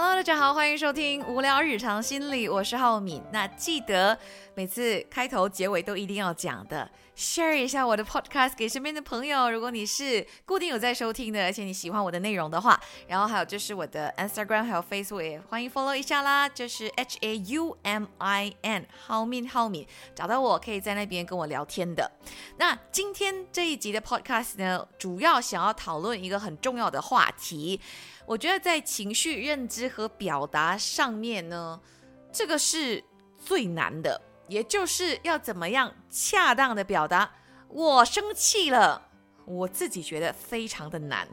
Hello，大家好，欢迎收听无聊日常心理，我是浩敏。那记得每次开头、结尾都一定要讲的，share 一下我的 podcast 给身边的朋友。如果你是固定有在收听的，而且你喜欢我的内容的话，然后还有就是我的 Instagram 还有 Facebook 欢迎 follow 一下啦，就是 H A U M I N 浩敏浩敏，找到我可以在那边跟我聊天的。那今天这一集的 podcast 呢，主要想要讨论一个很重要的话题。我觉得在情绪认知和表达上面呢，这个是最难的，也就是要怎么样恰当的表达我生气了。我自己觉得非常的难，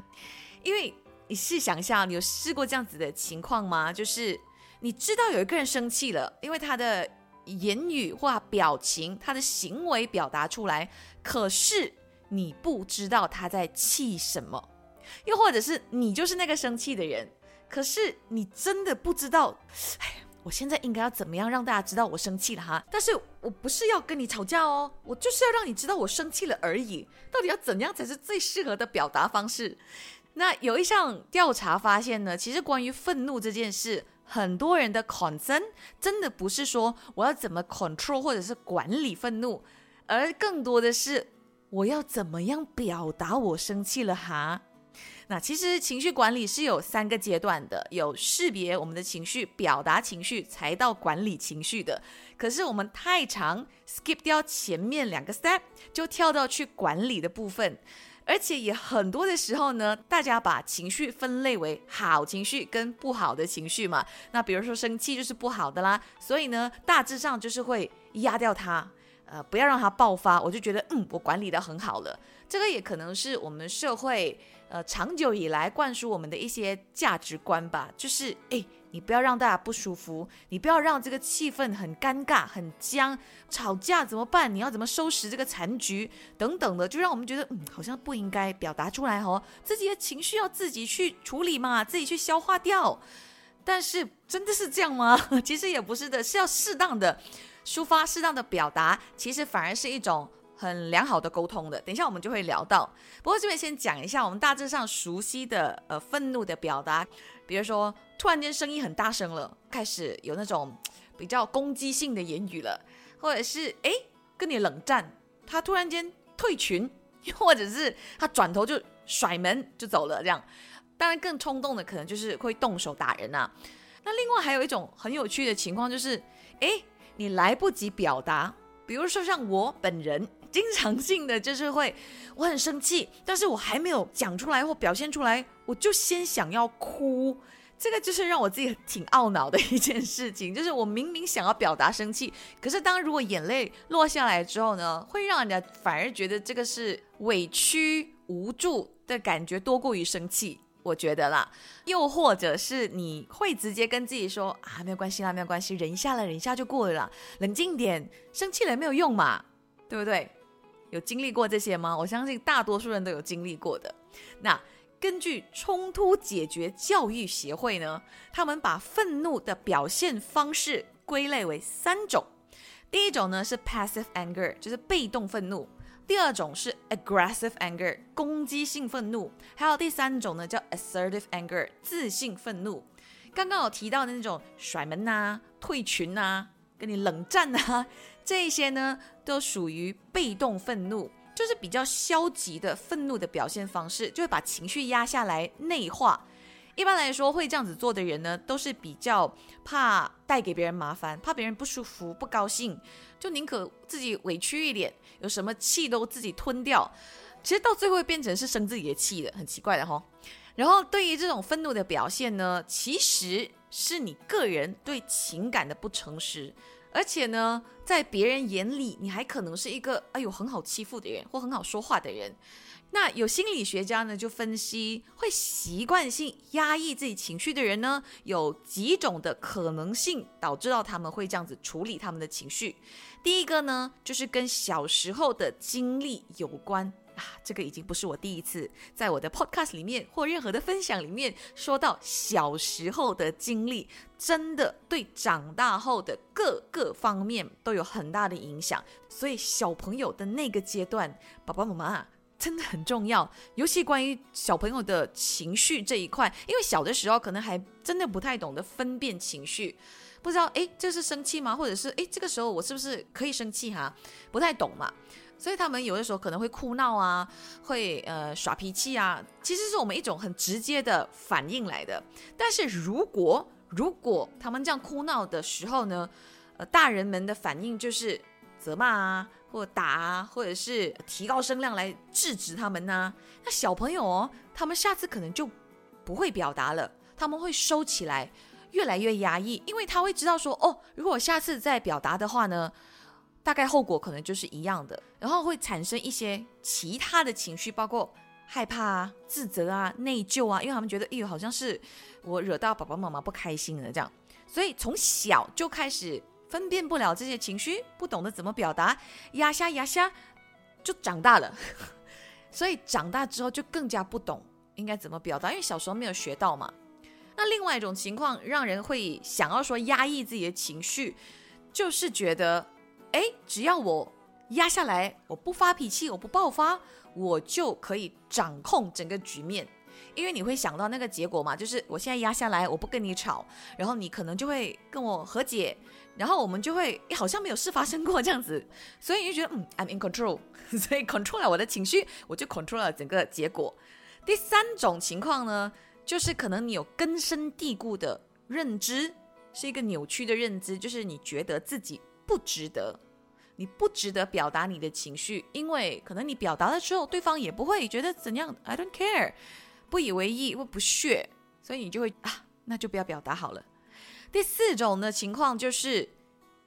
因为你试想一下，你有试过这样子的情况吗？就是你知道有一个人生气了，因为他的言语或表情、他的行为表达出来，可是你不知道他在气什么。又或者是你就是那个生气的人，可是你真的不知道，哎，我现在应该要怎么样让大家知道我生气了哈？但是我不是要跟你吵架哦，我就是要让你知道我生气了而已。到底要怎样才是最适合的表达方式？那有一项调查发现呢，其实关于愤怒这件事，很多人的 concern 真的不是说我要怎么 control 或者是管理愤怒，而更多的是我要怎么样表达我生气了哈？那其实情绪管理是有三个阶段的，有识别我们的情绪、表达情绪，才到管理情绪的。可是我们太长 skip 掉前面两个 step，就跳到去管理的部分，而且也很多的时候呢，大家把情绪分类为好情绪跟不好的情绪嘛。那比如说生气就是不好的啦，所以呢，大致上就是会压掉它，呃，不要让它爆发。我就觉得，嗯，我管理的很好了。这个也可能是我们社会。呃，长久以来灌输我们的一些价值观吧，就是哎，你不要让大家不舒服，你不要让这个气氛很尴尬、很僵，吵架怎么办？你要怎么收拾这个残局等等的，就让我们觉得嗯，好像不应该表达出来哦，自己的情绪要自己去处理嘛，自己去消化掉。但是真的是这样吗？其实也不是的，是要适当的抒发、适当的表达，其实反而是一种。很良好的沟通的，等一下我们就会聊到。不过这边先讲一下我们大致上熟悉的呃愤怒的表达，比如说突然间声音很大声了，开始有那种比较攻击性的言语了，或者是哎跟你冷战，他突然间退群，或者是他转头就甩门就走了这样。当然更冲动的可能就是会动手打人呐。那另外还有一种很有趣的情况就是，哎你来不及表达，比如说像我本人。经常性的就是会，我很生气，但是我还没有讲出来或表现出来，我就先想要哭，这个就是让我自己挺懊恼的一件事情。就是我明明想要表达生气，可是当如果眼泪落下来之后呢，会让人家反而觉得这个是委屈无助的感觉多过于生气，我觉得啦。又或者是你会直接跟自己说啊，没有关系啦，没有关系，忍一下了，忍一下就过了啦，冷静点，生气了也没有用嘛，对不对？有经历过这些吗？我相信大多数人都有经历过的。那根据冲突解决教育协会呢，他们把愤怒的表现方式归类为三种。第一种呢是 passive anger，就是被动愤怒；第二种是 aggressive anger，攻击性愤怒；还有第三种呢叫 assertive anger，自信愤怒。刚刚有提到的那种甩门呐、退群呐、跟你冷战呐。这些呢，都属于被动愤怒，就是比较消极的愤怒的表现方式，就会把情绪压下来内化。一般来说，会这样子做的人呢，都是比较怕带给别人麻烦，怕别人不舒服、不高兴，就宁可自己委屈一点，有什么气都自己吞掉。其实到最后变成是生自己的气的，很奇怪的哈。然后对于这种愤怒的表现呢，其实是你个人对情感的不诚实。而且呢，在别人眼里，你还可能是一个哎呦很好欺负的人，或很好说话的人。那有心理学家呢就分析，会习惯性压抑自己情绪的人呢，有几种的可能性导致到他们会这样子处理他们的情绪。第一个呢，就是跟小时候的经历有关。啊，这个已经不是我第一次在我的 podcast 里面或任何的分享里面说到小时候的经历，真的对长大后的各个方面都有很大的影响。所以小朋友的那个阶段，爸爸妈妈真的很重要，尤其关于小朋友的情绪这一块，因为小的时候可能还真的不太懂得分辨情绪，不知道诶这是生气吗？或者是诶这个时候我是不是可以生气哈？不太懂嘛，所以他们有的时候可能会哭闹啊，会呃耍脾气啊，其实是我们一种很直接的反应来的。但是如果如果他们这样哭闹的时候呢，呃大人们的反应就是责骂啊。或打啊，或者是提高声量来制止他们呢？那小朋友哦，他们下次可能就不会表达了，他们会收起来，越来越压抑，因为他会知道说，哦，如果下次再表达的话呢，大概后果可能就是一样的，然后会产生一些其他的情绪，包括害怕啊、自责啊、内疚啊，因为他们觉得，哎呦，好像是我惹到爸爸妈妈不开心了这样，所以从小就开始。分辨不了这些情绪，不懂得怎么表达，压下压下，就长大了。所以长大之后就更加不懂应该怎么表达，因为小时候没有学到嘛。那另外一种情况，让人会想要说压抑自己的情绪，就是觉得，哎，只要我压下来，我不发脾气，我不爆发，我就可以掌控整个局面。因为你会想到那个结果嘛，就是我现在压下来，我不跟你吵，然后你可能就会跟我和解。然后我们就会好像没有事发生过这样子，所以你就觉得嗯，I'm in control，所以 control 了我的情绪，我就 control 了整个结果。第三种情况呢，就是可能你有根深蒂固的认知，是一个扭曲的认知，就是你觉得自己不值得，你不值得表达你的情绪，因为可能你表达了之后，对方也不会觉得怎样，I don't care，不以为意或不屑，所以你就会啊，那就不要表达好了。第四种的情况就是，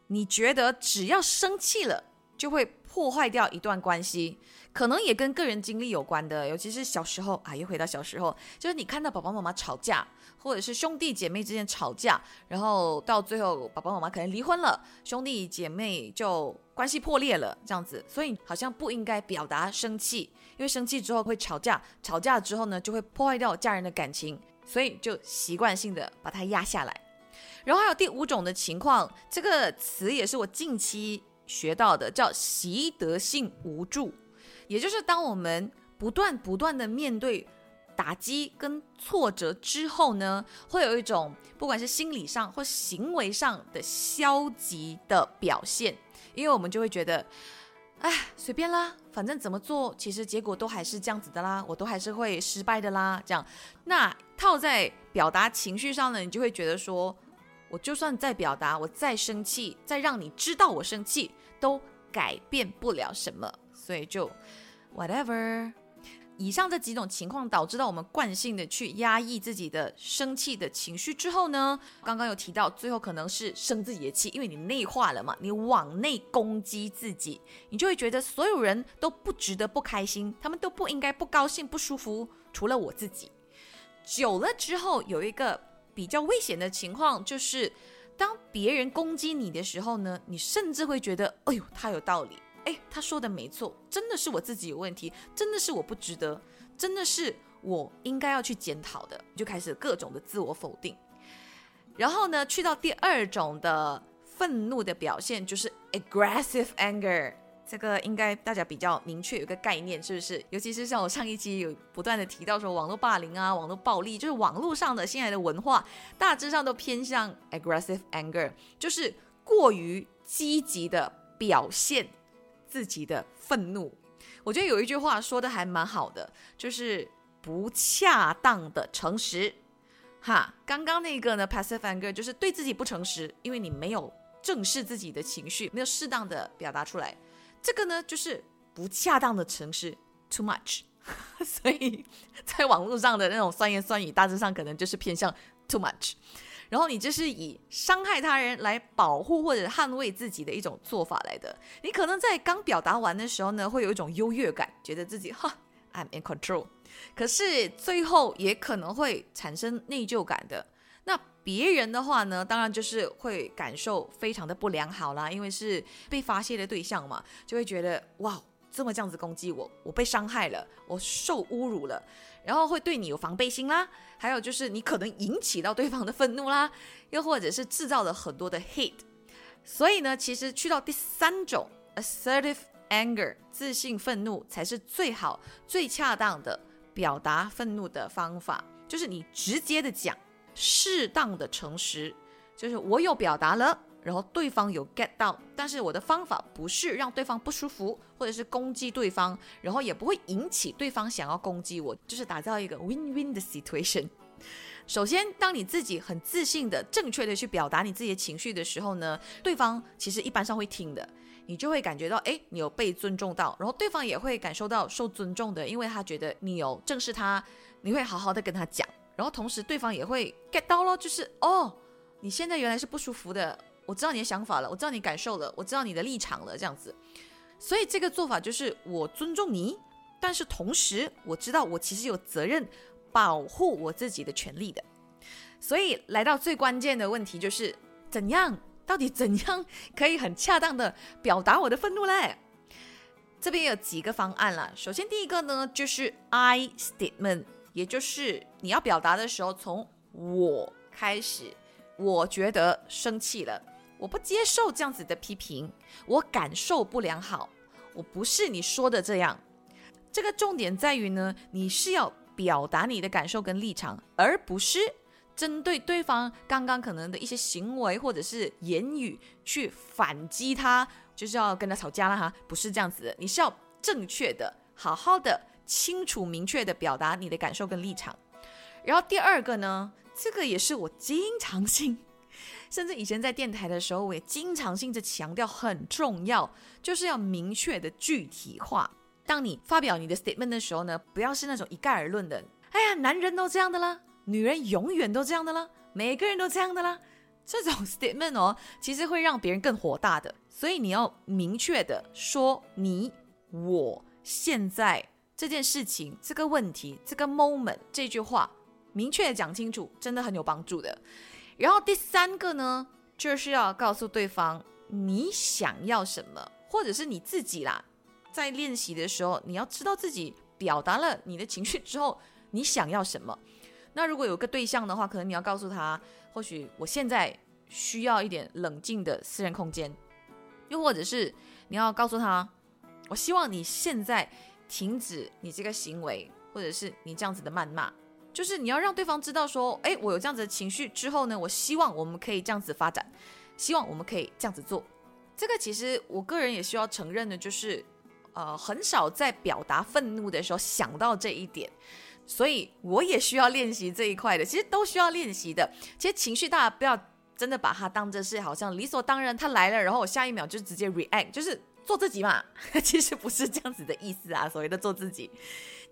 你觉得只要生气了就会破坏掉一段关系，可能也跟个人经历有关的。尤其是小时候啊，又回到小时候，就是你看到爸爸妈妈吵架，或者是兄弟姐妹之间吵架，然后到最后爸爸妈妈可能离婚了，兄弟姐妹就关系破裂了，这样子，所以好像不应该表达生气，因为生气之后会吵架，吵架之后呢就会破坏掉家人的感情，所以就习惯性的把它压下来。然后还有第五种的情况，这个词也是我近期学到的，叫习得性无助，也就是当我们不断不断的面对打击跟挫折之后呢，会有一种不管是心理上或行为上的消极的表现，因为我们就会觉得，哎，随便啦，反正怎么做，其实结果都还是这样子的啦，我都还是会失败的啦，这样。那套在表达情绪上呢，你就会觉得说。我就算再表达，我再生气，再让你知道我生气，都改变不了什么。所以就 whatever。以上这几种情况导致到我们惯性的去压抑自己的生气的情绪之后呢，刚刚有提到，最后可能是生自己的气，因为你内化了嘛，你往内攻击自己，你就会觉得所有人都不值得不开心，他们都不应该不高兴不舒服，除了我自己。久了之后有一个。比较危险的情况就是，当别人攻击你的时候呢，你甚至会觉得，哎呦，他有道理，哎，他说的没错，真的是我自己有问题，真的是我不值得，真的是我应该要去检讨的，就开始各种的自我否定。然后呢，去到第二种的愤怒的表现，就是 aggressive anger。这个应该大家比较明确有个概念，是不是？尤其是像我上一期有不断的提到说，网络霸凌啊，网络暴力，就是网络上的现在的文化，大致上都偏向 aggressive anger，就是过于积极的表现自己的愤怒。我觉得有一句话说的还蛮好的，就是不恰当的诚实。哈，刚刚那个呢，passive anger 就是对自己不诚实，因为你没有正视自己的情绪，没有适当的表达出来。这个呢，就是不恰当的诚实，too much，所以在网络上的那种酸言酸语，大致上可能就是偏向 too much。然后你这是以伤害他人来保护或者捍卫自己的一种做法来的。你可能在刚表达完的时候呢，会有一种优越感，觉得自己哈，I'm in control。可是最后也可能会产生内疚感的。那别人的话呢，当然就是会感受非常的不良好啦，因为是被发泄的对象嘛，就会觉得哇，这么这样子攻击我，我被伤害了，我受侮辱了，然后会对你有防备心啦，还有就是你可能引起到对方的愤怒啦，又或者是制造了很多的 hate。所以呢，其实去到第三种 assertive anger，自信愤怒才是最好、最恰当的表达愤怒的方法，就是你直接的讲，适当的诚实，就是我有表达了。然后对方有 get 到，但是我的方法不是让对方不舒服，或者是攻击对方，然后也不会引起对方想要攻击我，就是打造一个 win-win 的 situation。首先，当你自己很自信的、正确的去表达你自己的情绪的时候呢，对方其实一般上会听的，你就会感觉到，哎，你有被尊重到，然后对方也会感受到受尊重的，因为他觉得你有正视他，你会好好的跟他讲，然后同时对方也会 get 到咯，就是哦，你现在原来是不舒服的。我知道你的想法了，我知道你感受了，我知道你的立场了，这样子，所以这个做法就是我尊重你，但是同时我知道我其实有责任保护我自己的权利的，所以来到最关键的问题就是怎样，到底怎样 可以很恰当的表达我的愤怒嘞？这边有几个方案啦。首先第一个呢就是 I statement，也就是你要表达的时候从我开始，我觉得生气了。我不接受这样子的批评，我感受不良好，我不是你说的这样。这个重点在于呢，你是要表达你的感受跟立场，而不是针对对方刚刚可能的一些行为或者是言语去反击他，就是要跟他吵架了哈，不是这样子的。你是要正确的、好好的、清楚明确的表达你的感受跟立场。然后第二个呢，这个也是我经常性。甚至以前在电台的时候，我也经常性的强调很重要，就是要明确的具体化。当你发表你的 statement 的时候呢，不要是那种一概而论的。哎呀，男人都这样的啦，女人永远都这样的啦，每个人都这样的啦。这种 statement 哦，其实会让别人更火大的。所以你要明确的说，你我现在这件事情、这个问题、这个 moment 这句话，明确的讲清楚，真的很有帮助的。然后第三个呢，就是要告诉对方你想要什么，或者是你自己啦，在练习的时候，你要知道自己表达了你的情绪之后，你想要什么。那如果有个对象的话，可能你要告诉他，或许我现在需要一点冷静的私人空间，又或者是你要告诉他，我希望你现在停止你这个行为，或者是你这样子的谩骂。就是你要让对方知道说，哎，我有这样子的情绪之后呢，我希望我们可以这样子发展，希望我们可以这样子做。这个其实我个人也需要承认的，就是呃，很少在表达愤怒的时候想到这一点，所以我也需要练习这一块的。其实都需要练习的。其实情绪大家不要真的把它当着是好像理所当然，他来了，然后我下一秒就直接 react，就是做自己嘛。其实不是这样子的意思啊，所谓的做自己。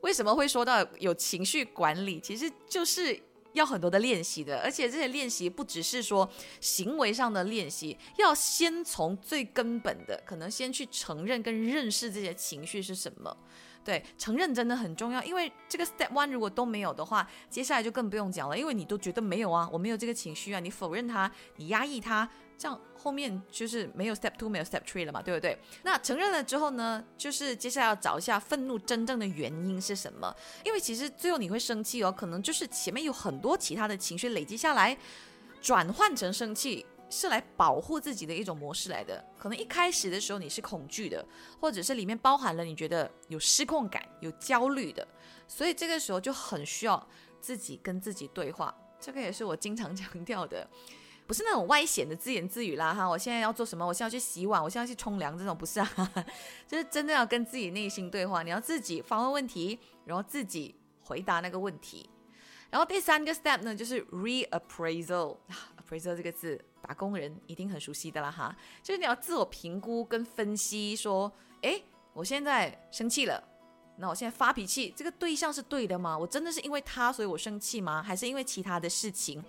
为什么会说到有情绪管理？其实就是要很多的练习的，而且这些练习不只是说行为上的练习，要先从最根本的，可能先去承认跟认识这些情绪是什么。对，承认真的很重要，因为这个 step one 如果都没有的话，接下来就更不用讲了，因为你都觉得没有啊，我没有这个情绪啊，你否认它，你压抑它。这样后面就是没有 step two，没有 step three 了嘛，对不对？那承认了之后呢，就是接下来要找一下愤怒真正的原因是什么？因为其实最后你会生气哦，可能就是前面有很多其他的情绪累积下来，转换成生气是来保护自己的一种模式来的。可能一开始的时候你是恐惧的，或者是里面包含了你觉得有失控感、有焦虑的，所以这个时候就很需要自己跟自己对话。这个也是我经常强调的。不是那种外显的自言自语啦哈！我现在要做什么？我现在要去洗碗，我现在要去冲凉，这种不是啊，就是真的要跟自己内心对话。你要自己发问问题，然后自己回答那个问题。然后第三个 step 呢，就是 reappraisal。appraisal 这个字，打工人一定很熟悉的啦哈，就是你要自我评估跟分析，说，哎，我现在生气了，那我现在发脾气，这个对象是对的吗？我真的是因为他所以我生气吗？还是因为其他的事情？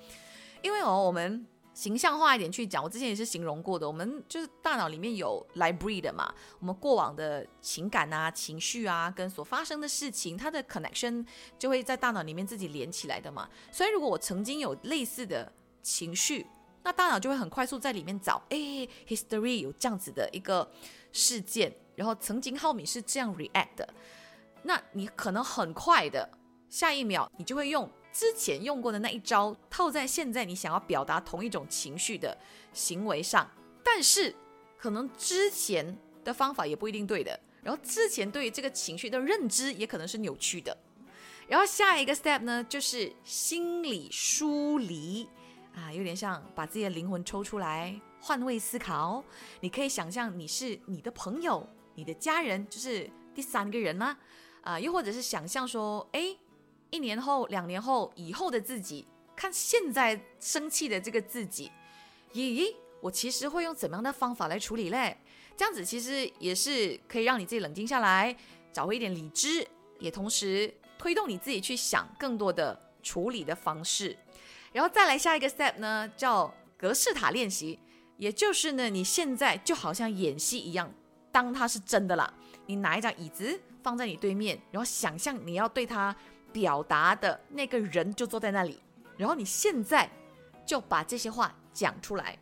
因为哦，我们。形象化一点去讲，我之前也是形容过的。我们就是大脑里面有 library 的嘛，我们过往的情感啊、情绪啊，跟所发生的事情，它的 connection 就会在大脑里面自己连起来的嘛。所以如果我曾经有类似的情绪，那大脑就会很快速在里面找，哎，history 有这样子的一个事件，然后曾经浩敏是这样 react 的，那你可能很快的下一秒你就会用。之前用过的那一招套在现在你想要表达同一种情绪的行为上，但是可能之前的方法也不一定对的，然后之前对于这个情绪的认知也可能是扭曲的。然后下一个 step 呢，就是心理疏离啊，有点像把自己的灵魂抽出来，换位思考。你可以想象你是你的朋友、你的家人，就是第三个人啦，啊，又或者是想象说，哎，一年后、两年后以后的自己，看现在生气的这个自己，咦，我其实会用怎么样的方法来处理嘞？这样子其实也是可以让你自己冷静下来，找回一点理智，也同时。推动你自己去想更多的处理的方式，然后再来下一个 step 呢，叫格式塔练习，也就是呢，你现在就好像演戏一样，当它是真的了，你拿一张椅子放在你对面，然后想象你要对他表达的那个人就坐在那里，然后你现在就把这些话讲出来。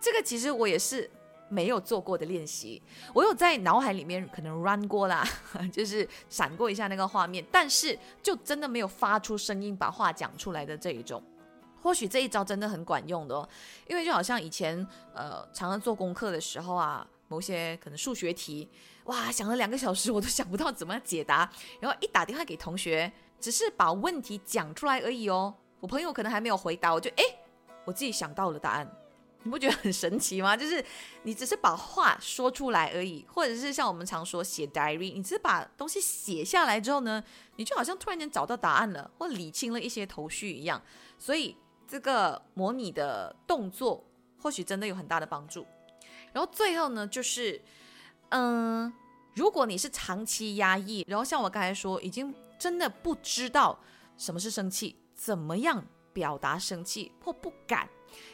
这个其实我也是。没有做过的练习，我有在脑海里面可能 run 过啦，就是闪过一下那个画面，但是就真的没有发出声音把话讲出来的这一种。或许这一招真的很管用的哦，因为就好像以前呃常常做功课的时候啊，某些可能数学题，哇想了两个小时我都想不到怎么解答，然后一打电话给同学，只是把问题讲出来而已哦，我朋友可能还没有回答，我就哎我自己想到了答案。你不觉得很神奇吗？就是你只是把话说出来而已，或者是像我们常说写 diary，你只是把东西写下来之后呢，你就好像突然间找到答案了，或理清了一些头绪一样。所以这个模拟的动作或许真的有很大的帮助。然后最后呢，就是嗯，如果你是长期压抑，然后像我刚才说，已经真的不知道什么是生气，怎么样表达生气，或不敢，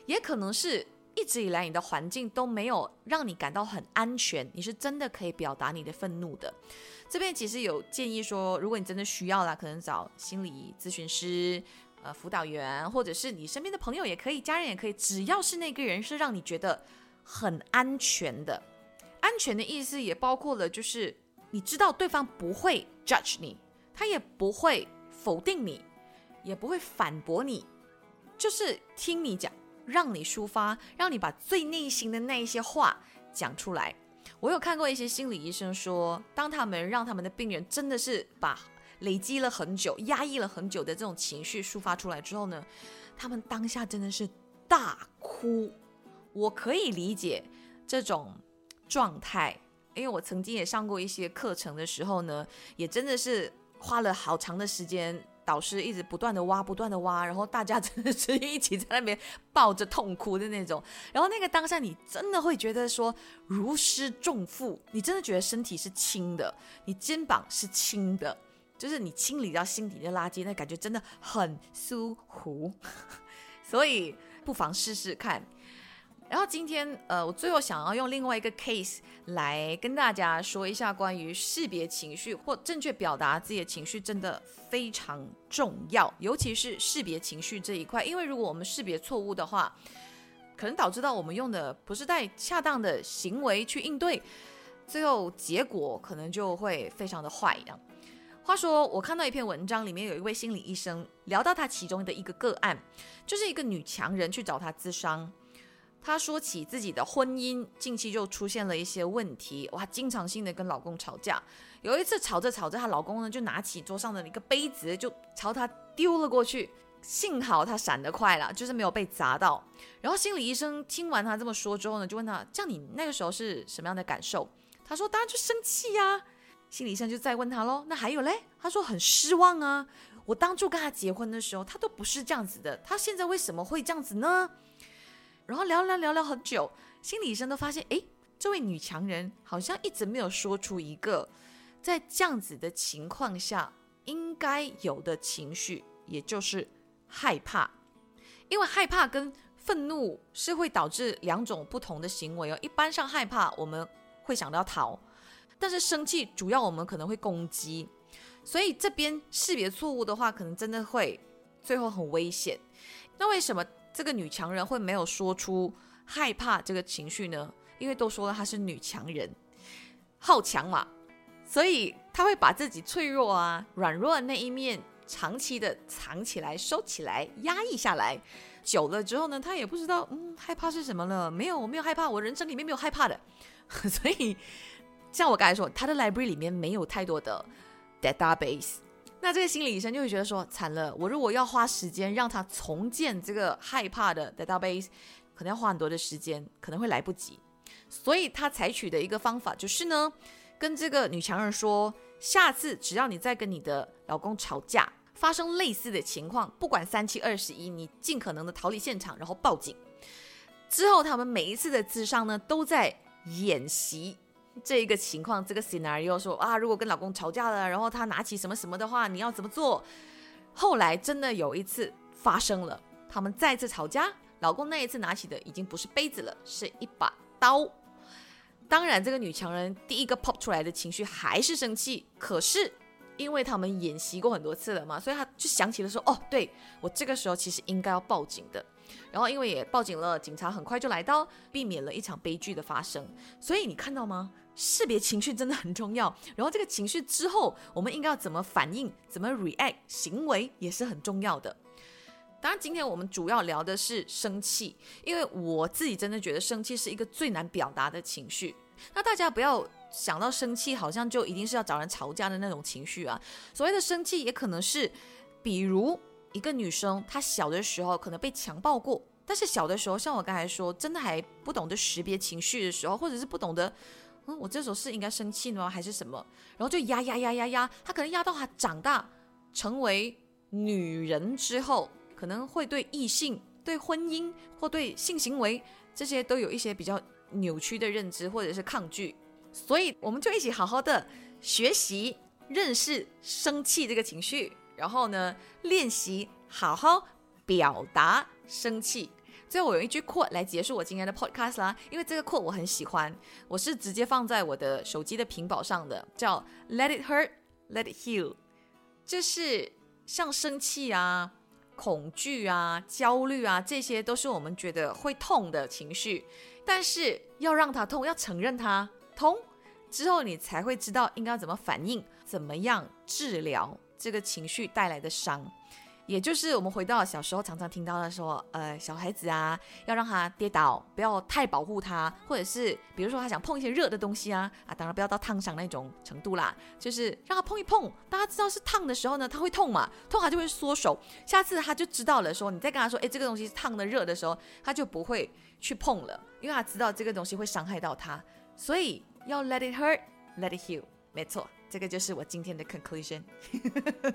也可能是。一直以来，你的环境都没有让你感到很安全，你是真的可以表达你的愤怒的。这边其实有建议说，如果你真的需要啦，可能找心理咨询师、呃辅导员，或者是你身边的朋友也可以，家人也可以，只要是那个人是让你觉得很安全的。安全的意思也包括了，就是你知道对方不会 judge 你，他也不会否定你，也不会反驳你，就是听你讲。让你抒发，让你把最内心的那一些话讲出来。我有看过一些心理医生说，当他们让他们的病人真的是把累积了很久、压抑了很久的这种情绪抒发出来之后呢，他们当下真的是大哭。我可以理解这种状态，因为我曾经也上过一些课程的时候呢，也真的是花了好长的时间。导师一直不断的挖，不断的挖，然后大家真的是一起在那边抱着痛哭的那种。然后那个当下，你真的会觉得说如释重负，你真的觉得身体是轻的，你肩膀是轻的，就是你清理掉心底的垃圾，那感觉真的很舒服。所以不妨试试看。然后今天，呃，我最后想要用另外一个 case 来跟大家说一下关于识别情绪或正确表达自己的情绪，真的非常重要，尤其是识别情绪这一块。因为如果我们识别错误的话，可能导致到我们用的不是带恰当的行为去应对，最后结果可能就会非常的坏一样。话说，我看到一篇文章，里面有一位心理医生聊到他其中的一个个案，就是一个女强人去找他咨商。她说起自己的婚姻，近期就出现了一些问题，哇，经常性的跟老公吵架。有一次吵着吵着，她老公呢就拿起桌上的一个杯子，就朝她丢了过去。幸好她闪得快了，就是没有被砸到。然后心理医生听完她这么说之后呢，就问她：这样你那个时候是什么样的感受？她说：当然就生气呀。心理医生就再问她喽：那还有嘞？她说：很失望啊。我当初跟他结婚的时候，他都不是这样子的，他现在为什么会这样子呢？然后聊聊聊聊很久，心理医生都发现，哎，这位女强人好像一直没有说出一个在这样子的情况下应该有的情绪，也就是害怕。因为害怕跟愤怒是会导致两种不同的行为哦。一般上害怕我们会想到逃，但是生气主要我们可能会攻击。所以这边识别错误的话，可能真的会最后很危险。那为什么？这个女强人会没有说出害怕这个情绪呢？因为都说了她是女强人，好强嘛，所以她会把自己脆弱啊、软弱的那一面长期的藏起来、收起来、压抑下来。久了之后呢，她也不知道嗯害怕是什么了。没有，我没有害怕，我人生里面没有害怕的。所以像我刚才说，她的 library 里面没有太多的 database。那这个心理医生就会觉得说，惨了，我如果要花时间让他重建这个害怕的 database，可能要花很多的时间，可能会来不及。所以他采取的一个方法就是呢，跟这个女强人说，下次只要你再跟你的老公吵架，发生类似的情况，不管三七二十一，你尽可能的逃离现场，然后报警。之后他们每一次的智商呢，都在演习。这一个情况，这个 scenario 说啊，如果跟老公吵架了，然后他拿起什么什么的话，你要怎么做？后来真的有一次发生了，他们再次吵架，老公那一次拿起的已经不是杯子了，是一把刀。当然，这个女强人第一个 pop 出来的情绪还是生气，可是因为他们演习过很多次了嘛，所以她就想起了说，哦，对我这个时候其实应该要报警的。然后因为也报警了，警察很快就来到，避免了一场悲剧的发生。所以你看到吗？识别情绪真的很重要。然后这个情绪之后，我们应该要怎么反应，怎么 react，行为也是很重要的。当然，今天我们主要聊的是生气，因为我自己真的觉得生气是一个最难表达的情绪。那大家不要想到生气好像就一定是要找人吵架的那种情绪啊。所谓的生气也可能是，比如。一个女生，她小的时候可能被强暴过，但是小的时候，像我刚才说，真的还不懂得识别情绪的时候，或者是不懂得，嗯，我这时候是应该生气吗，还是什么？然后就压压压压压，他可能压到他长大成为女人之后，可能会对异性、对婚姻或对性行为这些都有一些比较扭曲的认知，或者是抗拒。所以，我们就一起好好的学习认识生气这个情绪。然后呢，练习好好表达生气。最后我用一句 quote 来结束我今天的 podcast 啦，因为这个 quote 我很喜欢，我是直接放在我的手机的屏保上的，叫 Let it hurt, let it heal。就是像生气啊、恐惧啊、焦虑啊，这些都是我们觉得会痛的情绪，但是要让它痛，要承认它痛之后，你才会知道应该怎么反应，怎么样治疗。这个情绪带来的伤，也就是我们回到小时候常常听到的说，呃，小孩子啊，要让他跌倒，不要太保护他，或者是比如说他想碰一些热的东西啊，啊，当然不要到烫伤那种程度啦，就是让他碰一碰，大家知道是烫的时候呢，他会痛嘛，痛他就会缩手，下次他就知道了，说你再跟他说，哎，这个东西烫的热的时候，他就不会去碰了，因为他知道这个东西会伤害到他，所以要 let it hurt，let it heal，没错。这个就是我今天的 conclusion。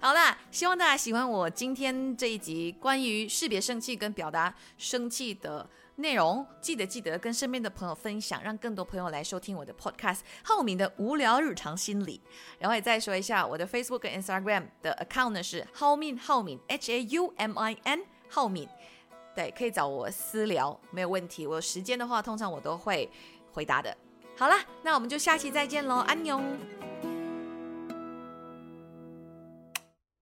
好啦，希望大家喜欢我今天这一集关于识别生气跟表达生气的内容。记得记得跟身边的朋友分享，让更多朋友来收听我的 podcast。浩敏的无聊日常心理。然后也再说一下，我的 Facebook 跟 Instagram 的 account 呢是浩敏浩敏 H A U M I N 浩敏。对，可以找我私聊，没有问题。我有时间的话，通常我都会回答的。好了，那我们就下期再见喽，安妞。